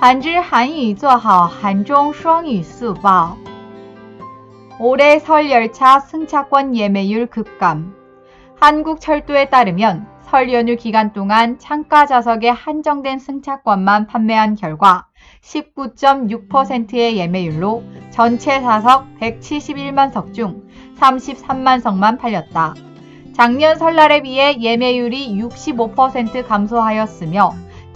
한줄 한유 做好 한종 수어유 수보 올해 설 열차 승차권 예매율 급감 한국철도에 따르면 설 연휴 기간 동안 창가 좌석에 한정된 승차권만 판매한 결과 19.6%의 예매율로 전체 좌석 171만 석 중 33만 석만 팔렸다. 작년 설날에 비해 예매율이 65% 감소하였으며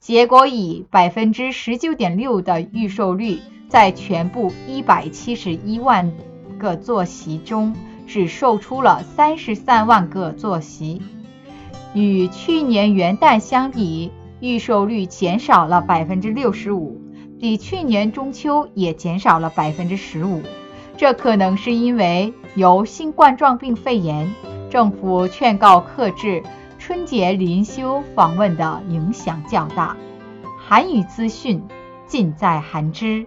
结果以百分之十九点六的预售率，在全部一百七十一万个坐席中，只售出了三十三万个坐席。与去年元旦相比，预售率减少了百分之六十五比去年中秋也减少了百分之十五。这可能是因为由新冠状病肺炎、政府劝告克制、春节临休访问的影响较大。韩语资讯尽在韩知。